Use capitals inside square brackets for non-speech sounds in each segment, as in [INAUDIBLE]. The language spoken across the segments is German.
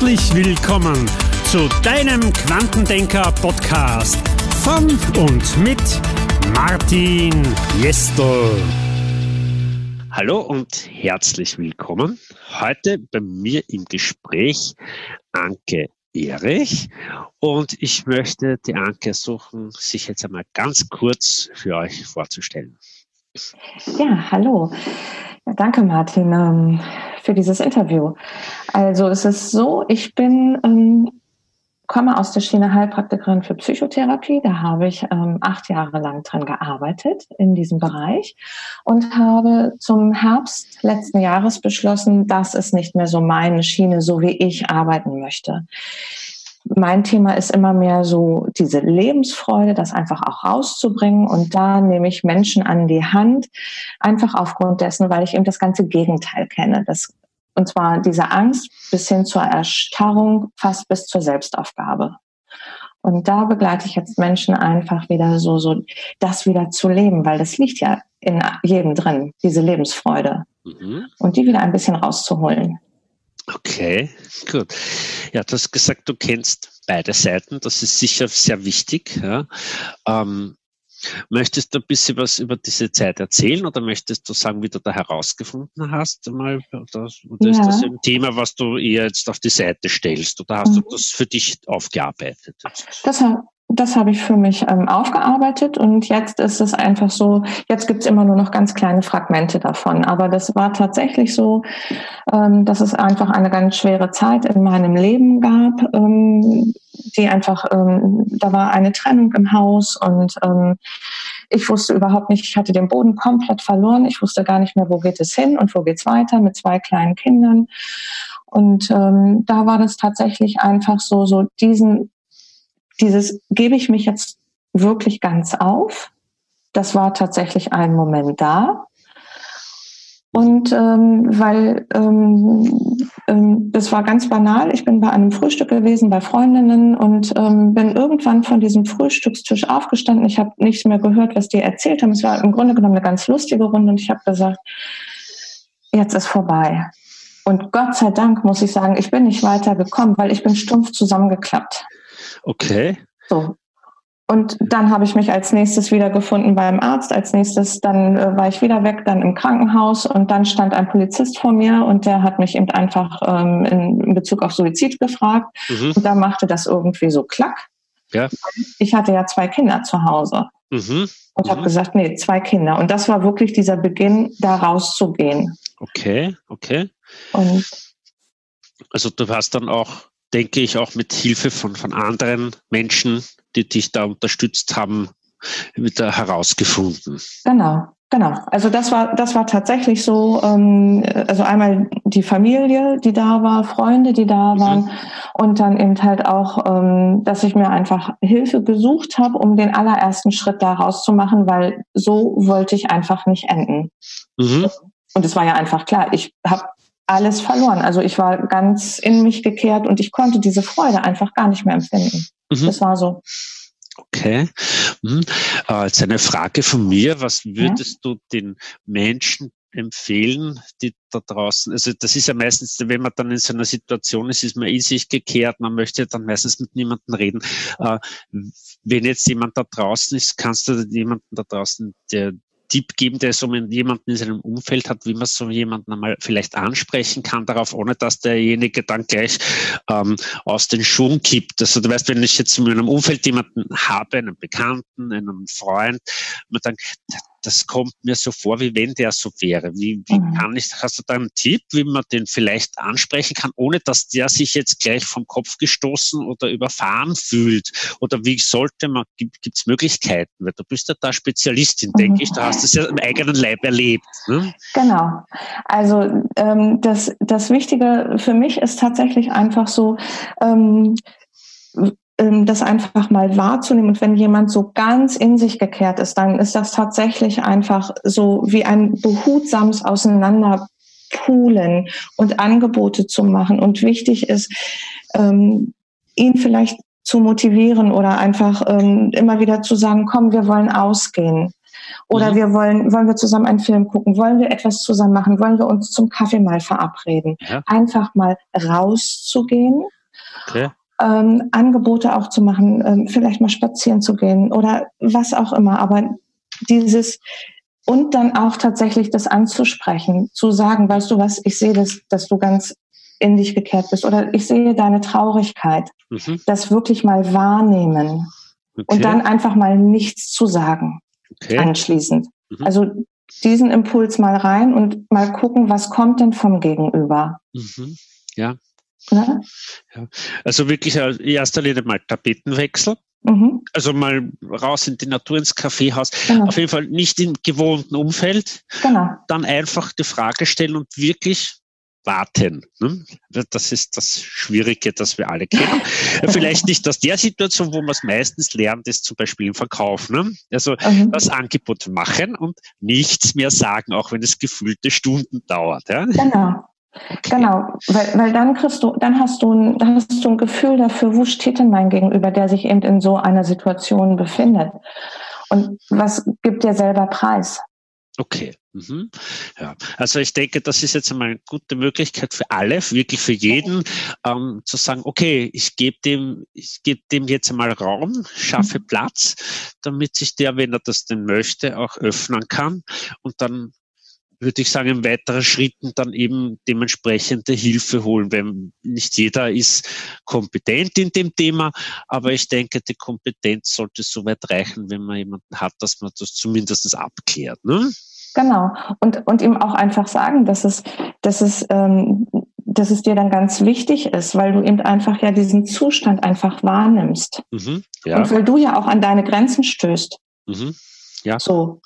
Herzlich willkommen zu deinem Quantendenker-Podcast von und mit Martin Jestel. Hallo und herzlich willkommen. Heute bei mir im Gespräch Anke Erich und ich möchte die Anke suchen, sich jetzt einmal ganz kurz für euch vorzustellen. Ja, hallo. Ja, danke, Martin, ähm, für dieses Interview. Also es ist so, ich bin ähm, komme aus der Schiene Heilpraktikerin für Psychotherapie. Da habe ich ähm, acht Jahre lang dran gearbeitet in diesem Bereich und habe zum Herbst letzten Jahres beschlossen, das ist nicht mehr so meine Schiene, so wie ich arbeiten möchte mein Thema ist immer mehr so diese Lebensfreude, das einfach auch rauszubringen. Und da nehme ich Menschen an die Hand, einfach aufgrund dessen, weil ich eben das ganze Gegenteil kenne. Das, und zwar diese Angst bis hin zur Erstarrung, fast bis zur Selbstaufgabe. Und da begleite ich jetzt Menschen einfach wieder so, so das wieder zu leben, weil das liegt ja in jedem drin, diese Lebensfreude. Mhm. Und die wieder ein bisschen rauszuholen. Okay, gut. Ja, du hast gesagt, du kennst beide Seiten. Das ist sicher sehr wichtig. Ja. Ähm, möchtest du ein bisschen was über diese Zeit erzählen oder möchtest du sagen, wie du da herausgefunden hast? Mal, oder, oder ja. ist das ein Thema, was du eher jetzt auf die Seite stellst? Oder hast mhm. du das für dich aufgearbeitet? Das, das habe ich für mich ähm, aufgearbeitet und jetzt ist es einfach so, jetzt gibt es immer nur noch ganz kleine Fragmente davon. Aber das war tatsächlich so, ähm, dass es einfach eine ganz schwere Zeit in meinem Leben gab, ähm, die einfach, ähm, da war eine Trennung im Haus und ähm, ich wusste überhaupt nicht, ich hatte den Boden komplett verloren. Ich wusste gar nicht mehr, wo geht es hin und wo geht's weiter mit zwei kleinen Kindern. Und ähm, da war das tatsächlich einfach so, so diesen dieses gebe ich mich jetzt wirklich ganz auf. Das war tatsächlich ein Moment da. Und ähm, weil ähm, ähm, das war ganz banal, ich bin bei einem Frühstück gewesen bei Freundinnen und ähm, bin irgendwann von diesem Frühstückstisch aufgestanden. Ich habe nichts mehr gehört, was die erzählt haben. Es war im Grunde genommen eine ganz lustige Runde und ich habe gesagt, jetzt ist vorbei. Und Gott sei Dank muss ich sagen, ich bin nicht weitergekommen, weil ich bin stumpf zusammengeklappt. Okay. So. Und dann habe ich mich als nächstes wieder gefunden beim Arzt. Als nächstes dann äh, war ich wieder weg, dann im Krankenhaus und dann stand ein Polizist vor mir und der hat mich eben einfach ähm, in, in Bezug auf Suizid gefragt. Mhm. Und da machte das irgendwie so klack. Ja. Ich hatte ja zwei Kinder zu Hause mhm. und mhm. habe gesagt, nee, zwei Kinder. Und das war wirklich dieser Beginn, da rauszugehen. Okay, okay. Und also du hast dann auch denke ich, auch mit Hilfe von, von anderen Menschen, die dich da unterstützt haben, wieder herausgefunden. Genau, genau. Also das war, das war tatsächlich so, ähm, also einmal die Familie, die da war, Freunde, die da mhm. waren mhm. und dann eben halt auch, ähm, dass ich mir einfach Hilfe gesucht habe, um den allerersten Schritt da rauszumachen, weil so wollte ich einfach nicht enden. Mhm. Und es war ja einfach klar, ich habe alles verloren. Also ich war ganz in mich gekehrt und ich konnte diese Freude einfach gar nicht mehr empfinden. Mhm. Das war so. Okay. Mhm. Äh, jetzt eine Frage von mir. Was würdest ja? du den Menschen empfehlen, die da draußen, also das ist ja meistens, wenn man dann in so einer Situation ist, ist man in sich gekehrt, man möchte dann meistens mit niemandem reden. Äh, wenn jetzt jemand da draußen ist, kannst du jemanden da draußen, der Tipp geben, der so jemanden in seinem Umfeld hat, wie man so jemanden einmal vielleicht ansprechen kann darauf, ohne dass derjenige dann gleich ähm, aus den Schuhen kippt. Also du weißt, wenn ich jetzt in meinem Umfeld jemanden habe, einen Bekannten, einen Freund, man dann, das kommt mir so vor, wie wenn der so wäre. Wie, wie mhm. kann ich, hast du da einen Tipp, wie man den vielleicht ansprechen kann, ohne dass der sich jetzt gleich vom Kopf gestoßen oder überfahren fühlt? Oder wie sollte man, gibt es Möglichkeiten? Weil du bist ja da Spezialistin, mhm. denke ich, du hast es ja im eigenen Leib erlebt. Ne? Genau. Also ähm, das, das Wichtige für mich ist tatsächlich einfach so, ähm, das einfach mal wahrzunehmen. Und wenn jemand so ganz in sich gekehrt ist, dann ist das tatsächlich einfach so wie ein behutsames Auseinanderpulen und Angebote zu machen. Und wichtig ist, ähm, ihn vielleicht zu motivieren oder einfach ähm, immer wieder zu sagen, komm, wir wollen ausgehen. Oder mhm. wir wollen, wollen wir zusammen einen Film gucken? Wollen wir etwas zusammen machen? Wollen wir uns zum Kaffee mal verabreden? Ja. Einfach mal rauszugehen. Okay. Ähm, Angebote auch zu machen, ähm, vielleicht mal spazieren zu gehen oder was auch immer. Aber dieses, und dann auch tatsächlich das anzusprechen, zu sagen, weißt du was, ich sehe das, dass du ganz in dich gekehrt bist oder ich sehe deine Traurigkeit. Mhm. Das wirklich mal wahrnehmen okay. und dann einfach mal nichts zu sagen okay. anschließend. Mhm. Also diesen Impuls mal rein und mal gucken, was kommt denn vom Gegenüber. Mhm. Ja. Ja. Also wirklich in erster Linie mal Tapetenwechsel. Mhm. Also mal raus in die Natur, ins Kaffeehaus. Genau. Auf jeden Fall nicht im gewohnten Umfeld. Genau. Dann einfach die Frage stellen und wirklich warten. Ne? Das ist das Schwierige, das wir alle kennen. [LAUGHS] Vielleicht nicht aus der Situation, wo man es meistens lernt, ist zum Beispiel im Verkauf. Ne? Also mhm. das Angebot machen und nichts mehr sagen, auch wenn es gefühlte Stunden dauert. Ja? Genau. Genau, weil, weil dann kriegst du, dann hast du, ein, dann hast du ein Gefühl dafür, wo steht denn mein Gegenüber, der sich eben in so einer Situation befindet. Und was gibt dir selber Preis? Okay. Mhm. Ja, also ich denke, das ist jetzt einmal eine gute Möglichkeit für alle, wirklich für jeden, ähm, zu sagen, okay, ich gebe dem, ich gebe dem jetzt einmal Raum, schaffe mhm. Platz, damit sich der, wenn er das denn möchte, auch öffnen kann und dann würde ich sagen, in weiteren Schritten dann eben dementsprechende Hilfe holen, weil nicht jeder ist kompetent in dem Thema, aber ich denke, die Kompetenz sollte so weit reichen, wenn man jemanden hat, dass man das zumindest abklärt. Ne? Genau. Und, und ihm auch einfach sagen, dass es, dass es, ähm, dass es dir dann ganz wichtig ist, weil du eben einfach ja diesen Zustand einfach wahrnimmst. Mhm, ja. Und weil du ja auch an deine Grenzen stößt. Mhm, ja. So.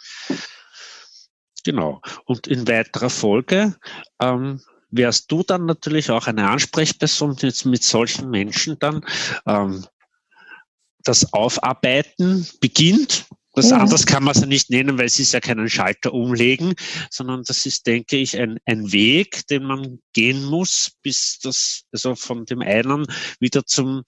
Genau. Und in weiterer Folge ähm, wärst du dann natürlich auch eine Ansprechperson jetzt mit solchen Menschen dann ähm, das Aufarbeiten beginnt. Das ja. anders kann man es ja nicht nennen, weil es ist ja keinen Schalter umlegen, sondern das ist, denke ich, ein, ein Weg, den man gehen muss, bis das also von dem einen wieder zum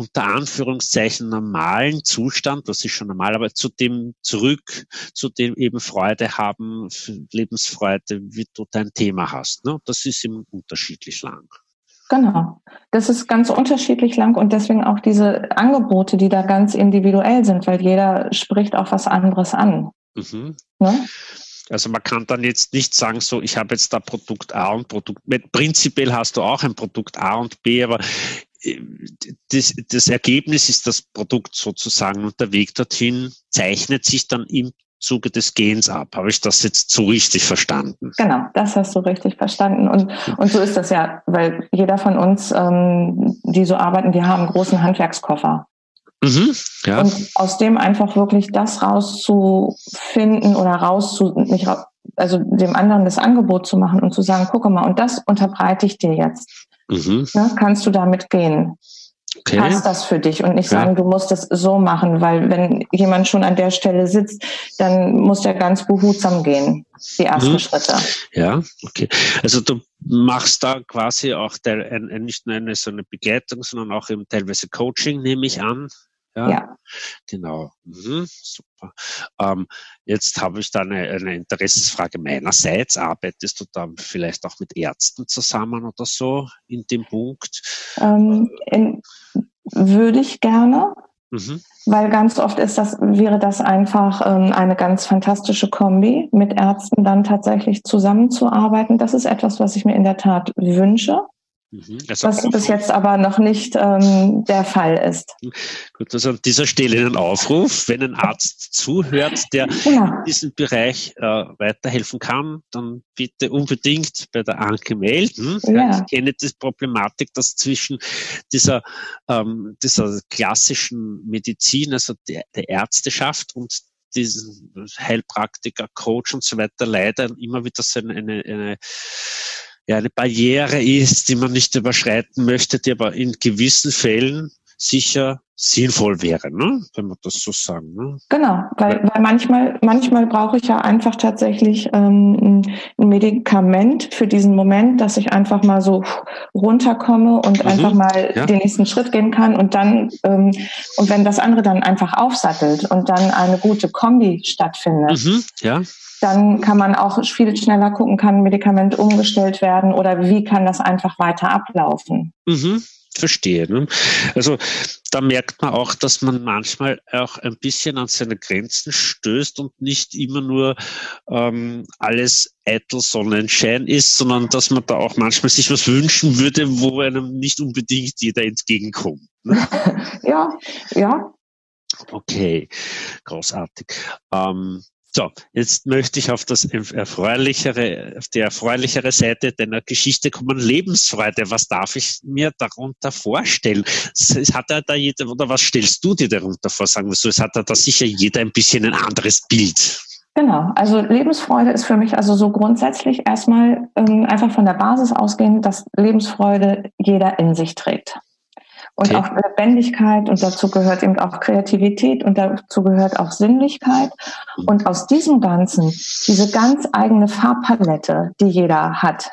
unter Anführungszeichen normalen Zustand, was ist schon normal, aber zu dem zurück, zu dem eben Freude haben, Lebensfreude, wie du dein Thema hast. Ne? Das ist eben unterschiedlich lang. Genau. Das ist ganz unterschiedlich lang und deswegen auch diese Angebote, die da ganz individuell sind, weil jeder spricht auch was anderes an. Mhm. Ne? Also man kann dann jetzt nicht sagen, so ich habe jetzt da Produkt A und Produkt B. Prinzipiell hast du auch ein Produkt A und B, aber das, das Ergebnis ist das Produkt sozusagen und der Weg dorthin zeichnet sich dann im Zuge des Gens ab. Habe ich das jetzt so richtig verstanden? Genau, das hast du richtig verstanden. Und, und so ist das ja, weil jeder von uns, ähm, die so arbeiten, die haben einen großen Handwerkskoffer. Mhm, ja. Und aus dem einfach wirklich das rauszufinden oder rauszu, nicht raus, also dem anderen das Angebot zu machen und zu sagen, guck mal, und das unterbreite ich dir jetzt. Mhm. Ne, kannst du damit gehen? Okay. Passt das für dich und nicht sagen, ja. du musst es so machen, weil wenn jemand schon an der Stelle sitzt, dann muss der ganz behutsam gehen, die ersten mhm. Schritte. Ja, okay. Also du machst da quasi auch nicht nur eine so eine Begleitung, sondern auch eben teilweise Coaching, nehme ich an. Ja, ja. genau. Mhm, super. Ähm, jetzt habe ich da eine, eine Interessensfrage meinerseits. Arbeitest du da vielleicht auch mit Ärzten zusammen oder so in dem Punkt? Ähm, in, würde ich gerne. Mhm. Weil ganz oft ist das, wäre das einfach ähm, eine ganz fantastische Kombi, mit Ärzten dann tatsächlich zusammenzuarbeiten. Das ist etwas, was ich mir in der Tat wünsche. Mhm. Also was bis jetzt aber noch nicht ähm, der Fall ist. Gut, also an dieser Stelle einen Aufruf, wenn ein Arzt zuhört, der ja. in diesem Bereich äh, weiterhelfen kann, dann bitte unbedingt bei der Anke melden. Ja. Ich kenne die Problematik, dass zwischen dieser, ähm, dieser klassischen Medizin, also der, der Ärzteschaft und diesen Heilpraktiker, Coach und so weiter leider immer wieder so eine, eine, eine ja, eine Barriere ist, die man nicht überschreiten möchte, die aber in gewissen Fällen sicher sinnvoll wäre, ne? wenn man das so sagen. Ne? Genau, weil, weil manchmal, manchmal brauche ich ja einfach tatsächlich ähm, ein Medikament für diesen Moment, dass ich einfach mal so runterkomme und mhm, einfach mal ja. den nächsten Schritt gehen kann und dann, ähm, und wenn das andere dann einfach aufsattelt und dann eine gute Kombi stattfindet. Mhm, ja dann kann man auch viel schneller gucken, kann ein Medikament umgestellt werden oder wie kann das einfach weiter ablaufen. Mhm verstehe. Ne? Also da merkt man auch, dass man manchmal auch ein bisschen an seine Grenzen stößt und nicht immer nur ähm, alles eitel Sonnenschein ist, sondern dass man da auch manchmal sich was wünschen würde, wo einem nicht unbedingt jeder entgegenkommt. Ne? [LAUGHS] ja, ja. Okay, großartig. Ähm, so, jetzt möchte ich auf das erfreulichere, auf die erfreulichere Seite deiner Geschichte kommen. Lebensfreude. Was darf ich mir darunter vorstellen? Es hat ja da jeder, oder was stellst du dir darunter vor? Sagen wir so, es hat ja da sicher jeder ein bisschen ein anderes Bild. Genau, also Lebensfreude ist für mich also so grundsätzlich erstmal ähm, einfach von der Basis ausgehend, dass Lebensfreude jeder in sich trägt und okay. auch Lebendigkeit und dazu gehört eben auch Kreativität und dazu gehört auch Sinnlichkeit. Und aus diesem Ganzen, diese ganz eigene Farbpalette, die jeder hat,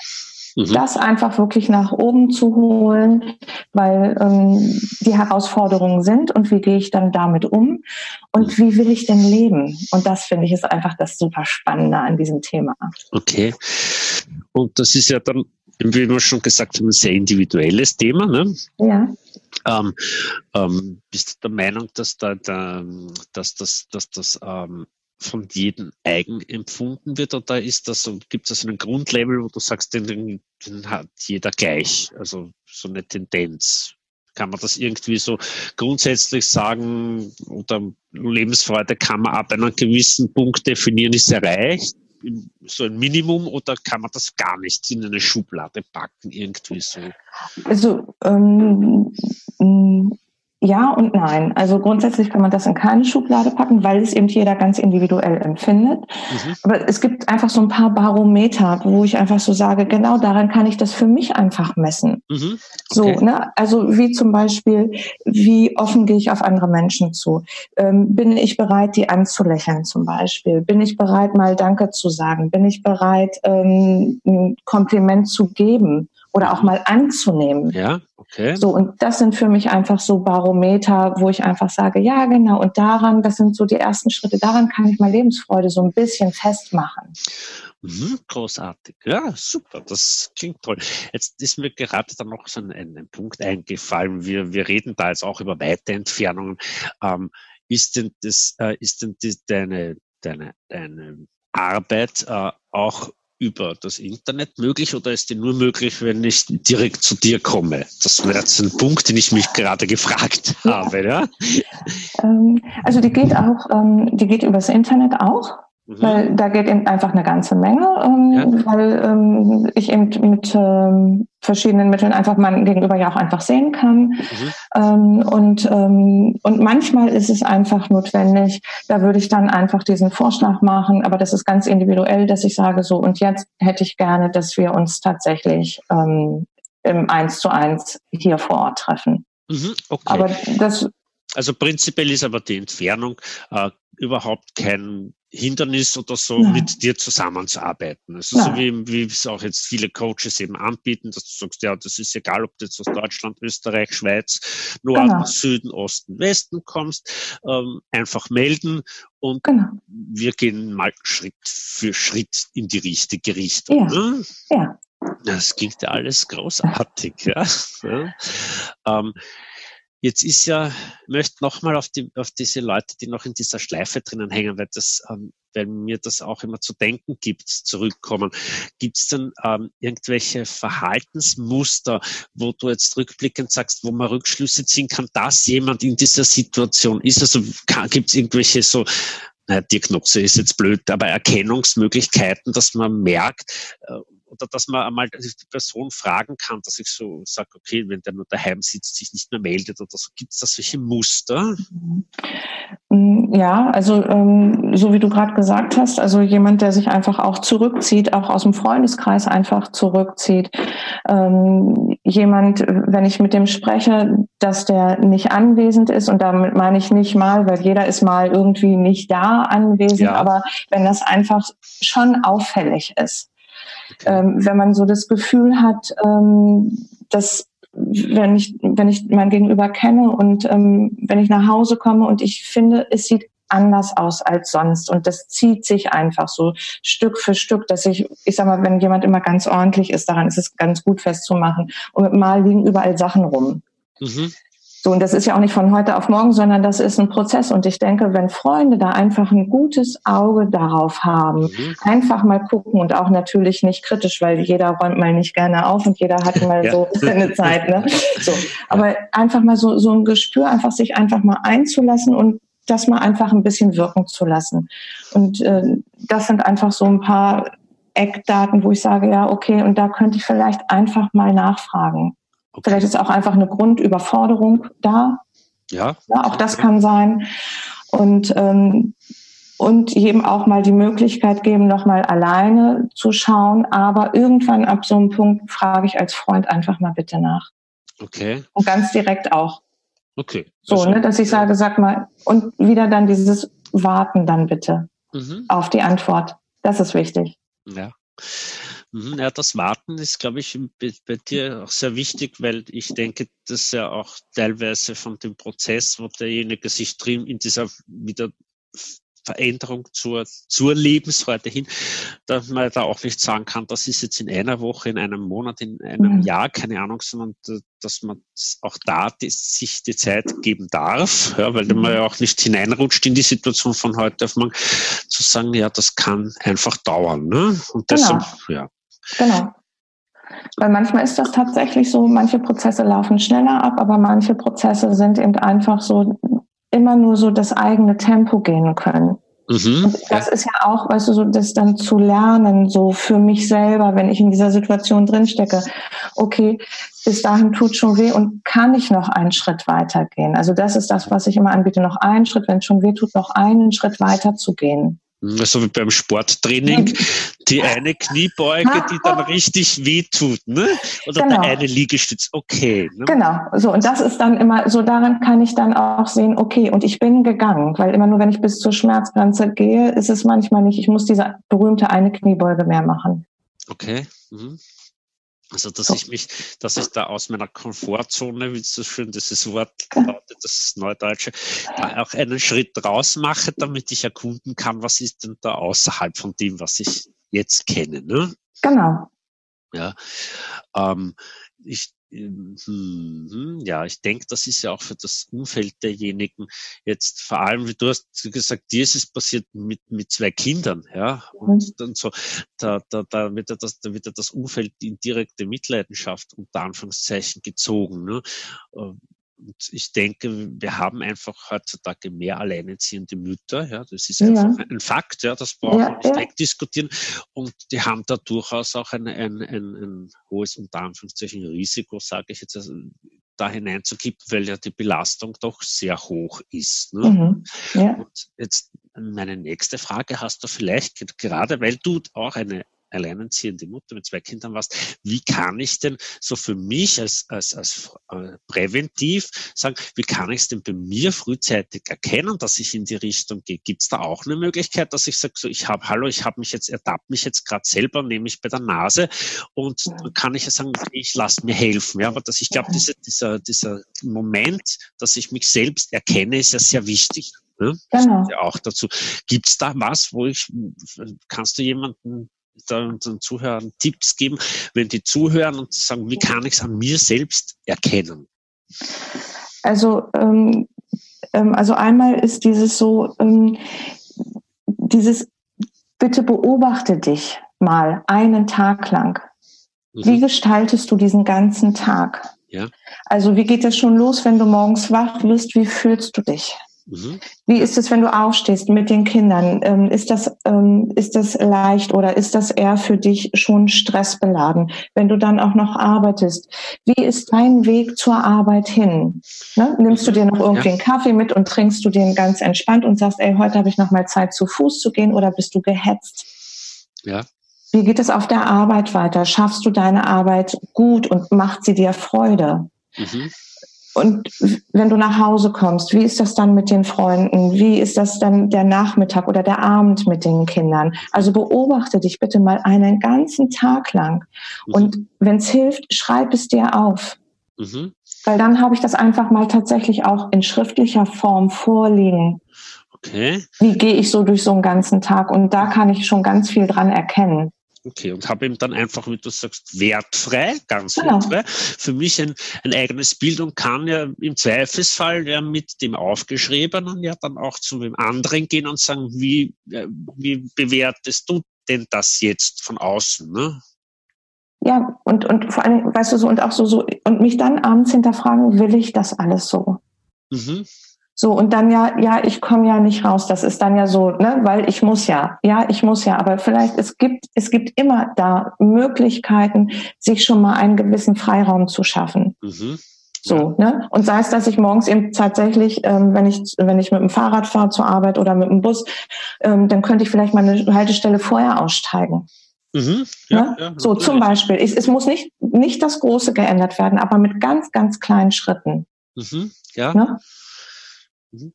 mhm. das einfach wirklich nach oben zu holen, weil ähm, die Herausforderungen sind und wie gehe ich dann damit um und wie will ich denn leben? Und das finde ich ist einfach das super Spannende an diesem Thema. Okay. Und das ist ja dann, wie wir schon gesagt haben, ein sehr individuelles Thema. Ne? Ja. Ähm, ähm, bist du der Meinung, dass, da, da, dass, dass, dass das ähm, von jedem eigen empfunden wird oder ist das so, gibt es einen Grundlevel, wo du sagst, den, den hat jeder gleich, also so eine Tendenz? Kann man das irgendwie so grundsätzlich sagen oder Lebensfreude kann man ab einem gewissen Punkt definieren, ist erreicht? So ein Minimum oder kann man das gar nicht in eine Schublade packen, irgendwie so? Also ähm, ja und nein. Also grundsätzlich kann man das in keine Schublade packen, weil es eben jeder ganz individuell empfindet. Mhm. Aber es gibt einfach so ein paar Barometer, wo ich einfach so sage, genau daran kann ich das für mich einfach messen. Mhm. Okay. So, ne? Also wie zum Beispiel, wie offen gehe ich auf andere Menschen zu? Ähm, bin ich bereit, die anzulächeln zum Beispiel? Bin ich bereit, mal Danke zu sagen? Bin ich bereit, ähm, ein Kompliment zu geben? Oder auch mal anzunehmen. Ja, okay. So, und das sind für mich einfach so Barometer, wo ich einfach sage, ja, genau, und daran, das sind so die ersten Schritte, daran kann ich meine Lebensfreude so ein bisschen festmachen. Mhm, großartig. Ja, super. Das klingt toll. Jetzt ist mir gerade dann noch so ein, ein Punkt eingefallen. Wir, wir reden da jetzt auch über weite Entfernungen. Ähm, ist denn das, äh, ist denn die, deine, deine, deine Arbeit äh, auch über das Internet möglich oder ist die nur möglich, wenn ich direkt zu dir komme? Das wäre jetzt ein Punkt, den ich mich gerade gefragt ja. habe. Ja? Ähm, also die geht auch, ähm, die geht übers Internet auch. Mhm. Weil da geht eben einfach eine ganze Menge, ähm, ja. weil ähm, ich eben mit ähm, verschiedenen Mitteln einfach mein Gegenüber ja auch einfach sehen kann. Mhm. Ähm, und, ähm, und manchmal ist es einfach notwendig, da würde ich dann einfach diesen Vorschlag machen, aber das ist ganz individuell, dass ich sage so, und jetzt hätte ich gerne, dass wir uns tatsächlich ähm, im Eins zu eins hier vor Ort treffen. Mhm, okay. Aber das also prinzipiell ist aber die Entfernung äh, überhaupt kein Hindernis oder so, Nein. mit dir zusammenzuarbeiten. Also Nein. so wie, wie es auch jetzt viele Coaches eben anbieten, dass du sagst, ja, das ist egal, ob du jetzt aus Deutschland, Österreich, Schweiz, Norden, genau. Süden, Osten, Westen kommst, ähm, einfach melden und genau. wir gehen mal Schritt für Schritt in die richtige Richtung. Ja. Ne? ja. Das klingt ja alles großartig. [LAUGHS] Ja. ja. Ähm, Jetzt ist ja, möchte nochmal auf, die, auf diese Leute, die noch in dieser Schleife drinnen hängen, weil, das, ähm, weil mir das auch immer zu denken gibt, zurückkommen. Gibt es denn ähm, irgendwelche Verhaltensmuster, wo du jetzt rückblickend sagst, wo man Rückschlüsse ziehen kann, dass jemand in dieser Situation ist? Also gibt es irgendwelche so naja, Diagnose ist jetzt blöd, aber Erkennungsmöglichkeiten, dass man merkt, äh, oder dass man einmal die Person fragen kann, dass ich so sage, okay, wenn der nur daheim sitzt, sich nicht mehr meldet oder so. Gibt es da solche Muster? Ähm, ja, also ähm, so wie du gerade gesagt hast, also jemand, der sich einfach auch zurückzieht, auch aus dem Freundeskreis einfach zurückzieht. Ähm, jemand, wenn ich mit dem spreche, dass der nicht anwesend ist und damit meine ich nicht mal, weil jeder ist mal irgendwie nicht da anwesend, ja. aber wenn das einfach schon auffällig ist. Ähm, wenn man so das Gefühl hat, ähm, dass wenn ich, wenn ich mein Gegenüber kenne und ähm, wenn ich nach Hause komme und ich finde, es sieht anders aus als sonst und das zieht sich einfach so Stück für Stück, dass ich, ich sag mal, wenn jemand immer ganz ordentlich ist, daran ist es ganz gut festzumachen und mal liegen überall Sachen rum. Mhm. So, und das ist ja auch nicht von heute auf morgen, sondern das ist ein Prozess. Und ich denke, wenn Freunde da einfach ein gutes Auge darauf haben, mhm. einfach mal gucken und auch natürlich nicht kritisch, weil jeder räumt mal nicht gerne auf und jeder hat mal [LAUGHS] ja. so seine Zeit. Ne? [LAUGHS] So, aber einfach mal so, so ein Gespür, einfach sich einfach mal einzulassen und das mal einfach ein bisschen wirken zu lassen. Und äh, das sind einfach so ein paar Eckdaten, wo ich sage, ja, okay, und da könnte ich vielleicht einfach mal nachfragen. Okay. Vielleicht ist auch einfach eine Grundüberforderung da. Ja. ja auch das kann sein. Und, ähm, und jedem auch mal die Möglichkeit geben, nochmal alleine zu schauen. Aber irgendwann ab so einem Punkt frage ich als Freund einfach mal bitte nach. Okay. Und ganz direkt auch. Okay. So, ne, dass ich sage, sag mal, und wieder dann dieses Warten dann bitte mhm. auf die Antwort. Das ist wichtig. Ja. Mhm, ja, das Warten ist, glaube ich, bei dir auch sehr wichtig, weil ich denke, dass ja auch teilweise von dem Prozess, wo derjenige sich drin in dieser wieder Veränderung zur, zur Lebensfreude hin, dass man da auch nicht sagen kann, das ist jetzt in einer Woche, in einem Monat, in einem mhm. Jahr, keine Ahnung, sondern dass man auch da die, sich die Zeit geben darf, ja, weil mhm. man ja auch nicht hineinrutscht in die Situation von heute auf morgen, zu sagen, ja, das kann einfach dauern. Ne? Und genau. deshalb, ja. Genau. Weil manchmal ist das tatsächlich so, manche Prozesse laufen schneller ab, aber manche Prozesse sind eben einfach so, immer nur so das eigene Tempo gehen können. Mhm, und das ist ja auch, weißt du, so das dann zu lernen, so für mich selber, wenn ich in dieser Situation drinstecke, okay, bis dahin tut schon weh und kann ich noch einen Schritt weitergehen? Also das ist das, was ich immer anbiete, noch einen Schritt, wenn es schon weh tut, noch einen Schritt weiter zu gehen. So wie beim Sporttraining, [LAUGHS] die eine Kniebeuge, die dann richtig wehtut, ne? Oder genau. der eine Liegestütz, okay. Ne? Genau, so und das ist dann immer, so daran kann ich dann auch sehen, okay, und ich bin gegangen, weil immer nur, wenn ich bis zur Schmerzgrenze gehe, ist es manchmal nicht, ich muss diese berühmte eine Kniebeuge mehr machen. Okay. Mhm. Also, dass ich mich, dass ich da aus meiner Komfortzone, wie so schön dieses Wort lautet, das Neudeutsche, da auch einen Schritt raus mache, damit ich erkunden kann, was ist denn da außerhalb von dem, was ich jetzt kenne. Ne? Genau. Ja. Ähm, ich hm, ja, ich denke, das ist ja auch für das Umfeld derjenigen jetzt vor allem, wie du hast gesagt, dir ist es passiert mit, mit zwei Kindern, ja, und mhm. dann so, da, da, da wird ja das, da wird ja das Umfeld in direkte Mitleidenschaft unter Anführungszeichen gezogen, ne? Und ich denke, wir haben einfach heutzutage mehr alleinerziehende Mütter. Ja, das ist einfach ja. ein Fakt. Ja, das brauchen wir nicht ja. wegdiskutieren. Und die haben da durchaus auch ein, ein, ein, ein hohes, unter Anführungszeichen, Risiko, sage ich jetzt, also, da hineinzukippen, weil ja die Belastung doch sehr hoch ist. Ne? Mhm. Ja. Und jetzt meine nächste Frage hast du vielleicht, gerade weil du auch eine alleinerziehende Mutter mit zwei Kindern warst, wie kann ich denn so für mich als, als, als äh, präventiv sagen, wie kann ich es denn bei mir frühzeitig erkennen, dass ich in die Richtung gehe? Gibt es da auch eine Möglichkeit, dass ich sage, so ich habe, hallo, ich habe mich jetzt, ertappt mich jetzt gerade selber, nehme mich bei der Nase und dann kann ich ja sagen, ich lasse mir helfen. Ja, aber dass ich glaube, diese, dieser, dieser Moment, dass ich mich selbst erkenne, ist ja sehr wichtig. Ne? Genau. Ja auch dazu. Gibt es da was, wo ich, kannst du jemanden unseren Zuhörern Tipps geben, wenn die zuhören und sagen, wie kann ich es an mir selbst erkennen? Also, ähm, ähm, also einmal ist dieses so, ähm, dieses, bitte beobachte dich mal einen Tag lang. Mhm. Wie gestaltest du diesen ganzen Tag? Ja. Also wie geht es schon los, wenn du morgens wach wirst? Wie fühlst du dich? Mhm. Wie ist es, wenn du aufstehst mit den Kindern? Ähm, ist das, ähm, ist das leicht oder ist das eher für dich schon stressbeladen? Wenn du dann auch noch arbeitest, wie ist dein Weg zur Arbeit hin? Ne? Nimmst du dir noch irgendwie ja. einen Kaffee mit und trinkst du den ganz entspannt und sagst, ey, heute habe ich noch mal Zeit zu Fuß zu gehen oder bist du gehetzt? Ja. Wie geht es auf der Arbeit weiter? Schaffst du deine Arbeit gut und macht sie dir Freude? Mhm. Und wenn du nach Hause kommst, wie ist das dann mit den Freunden? Wie ist das dann der Nachmittag oder der Abend mit den Kindern? Also beobachte dich bitte mal einen ganzen Tag lang. Mhm. Und wenn es hilft, schreib es dir auf. Mhm. Weil dann habe ich das einfach mal tatsächlich auch in schriftlicher Form vorliegen. Okay. Wie gehe ich so durch so einen ganzen Tag? Und da kann ich schon ganz viel dran erkennen. Okay, und habe ihm dann einfach, wie du sagst, wertfrei, ganz genau. wertfrei, für mich ein, ein eigenes Bild und kann ja im Zweifelsfall ja mit dem Aufgeschriebenen ja dann auch zu dem anderen gehen und sagen, wie, äh, wie bewertest du denn das jetzt von außen? Ne? Ja, und, und vor allem, weißt du, so und auch so, so, und mich dann abends hinterfragen, will ich das alles so? Mhm. So, und dann ja, ja, ich komme ja nicht raus. Das ist dann ja so, ne, weil ich muss ja, ja, ich muss ja. Aber vielleicht, es gibt, es gibt immer da Möglichkeiten, sich schon mal einen gewissen Freiraum zu schaffen. Mhm. So, ne? Und sei es, dass ich morgens eben tatsächlich, ähm, wenn ich, wenn ich mit dem Fahrrad fahre zur Arbeit oder mit dem Bus, ähm, dann könnte ich vielleicht mal eine Haltestelle vorher aussteigen. Mhm, ja, ne? ja, so zum Beispiel. Es, es, muss nicht, nicht das Große geändert werden, aber mit ganz, ganz kleinen Schritten. Mhm, ja. Ne? Mhm.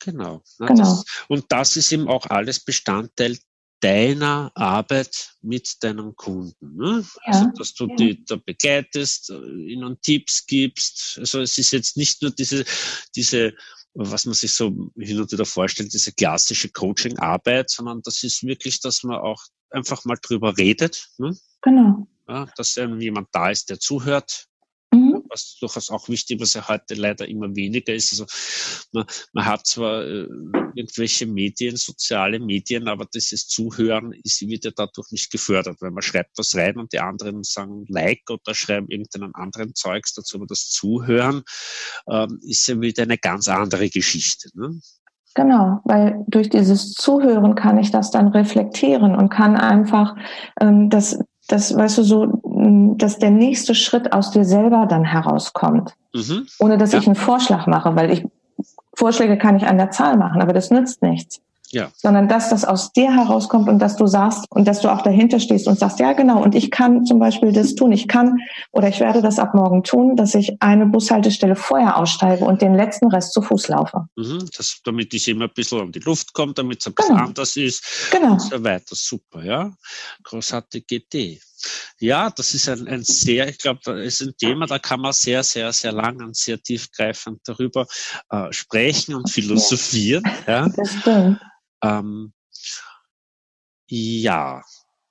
Genau. genau. Das, und das ist eben auch alles Bestandteil deiner Arbeit mit deinen Kunden. Ne? Ja, also, dass du ja. die da begleitest, äh, ihnen Tipps gibst. Also, es ist jetzt nicht nur diese, diese, was man sich so hin und wieder vorstellt, diese klassische Coaching-Arbeit, sondern das ist wirklich, dass man auch einfach mal drüber redet. Ne? Genau. Ja, dass jemand da ist, der zuhört, was durchaus auch wichtig, was ja heute leider immer weniger ist. Also man, man hat zwar äh, irgendwelche Medien, soziale Medien, aber dieses Zuhören ist, wird ja dadurch nicht gefördert, weil man schreibt was rein und die anderen sagen Like oder schreiben irgendeinen anderen Zeugs dazu, aber das Zuhören ähm, ist ja wieder eine ganz andere Geschichte. Ne? Genau, weil durch dieses Zuhören kann ich das dann reflektieren und kann einfach ähm, das, das, weißt du, so dass der nächste Schritt aus dir selber dann herauskommt. Mhm. Ohne dass ja. ich einen Vorschlag mache, weil ich Vorschläge kann ich an der Zahl machen, aber das nützt nichts. Ja. Sondern dass das aus dir herauskommt und dass du sagst und dass du auch dahinter stehst und sagst, ja genau, und ich kann zum Beispiel das tun. Ich kann oder ich werde das ab morgen tun, dass ich eine Bushaltestelle vorher aussteige und den letzten Rest zu Fuß laufe. Mhm, das, damit ich immer ein bisschen um die Luft komme, damit es ein bisschen genau. anders ist genau. und so weiter. Super, ja. Großartige Idee. Ja, das ist ein, ein sehr, ich glaube, das ist ein Thema, da kann man sehr, sehr, sehr lang und sehr tiefgreifend darüber äh, sprechen und philosophieren. Ja. Das stimmt. Ähm, ja,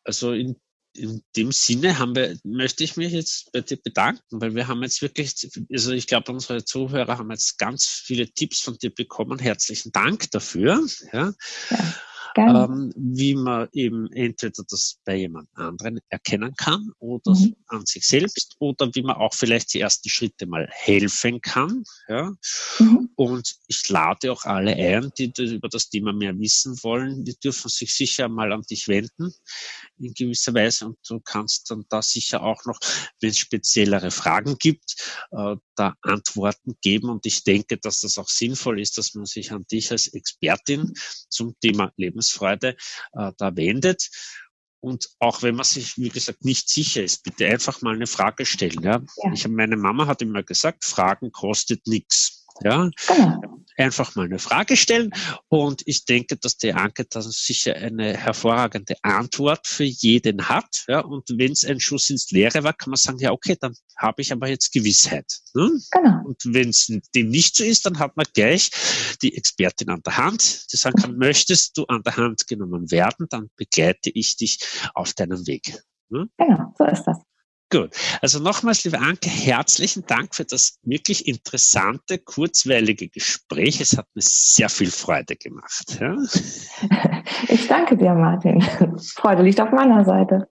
also in, in dem Sinne haben wir, möchte ich mich jetzt bei dir bedanken, weil wir haben jetzt wirklich, also ich glaube, unsere Zuhörer haben jetzt ganz viele Tipps von dir bekommen. Herzlichen Dank dafür. Ja. ja ähm, wie man eben entweder das bei jemand anderen erkennen kann oder mhm. an sich selbst oder wie man auch vielleicht die ersten Schritte mal helfen kann. Ja? Mhm. Und ich lade auch alle ein, die über das Thema mehr wissen wollen, die dürfen sich sicher mal an dich wenden in gewisser Weise und du kannst dann da sicher auch noch, wenn es speziellere Fragen gibt, äh, da Antworten geben und ich denke, dass das auch sinnvoll ist, dass man sich an dich als Expertin zum Thema Lebensfreude äh, da wendet. Und auch wenn man sich, wie gesagt, nicht sicher ist, bitte einfach mal eine Frage stellen. Ja? ja. Ich, meine Mama hat immer gesagt, Fragen kostet nichts. Ja, genau. Einfach mal eine Frage stellen und ich denke, dass die Anke da sicher eine hervorragende Antwort für jeden hat. Ja, und wenn es ein Schuss ins Leere war, kann man sagen, ja, okay, dann habe ich aber jetzt Gewissheit. Ne? Genau. Und wenn es dem nicht so ist, dann hat man gleich die Expertin an der Hand, die sagen kann, möchtest du an der Hand genommen werden, dann begleite ich dich auf deinem Weg. Ne? Genau, so ist das. Gut. Also nochmals, liebe Anke, herzlichen Dank für das wirklich interessante, kurzweilige Gespräch. Es hat mir sehr viel Freude gemacht. Ja? [LAUGHS] Ich danke dir, Martin. Freude liegt auf meiner Seite.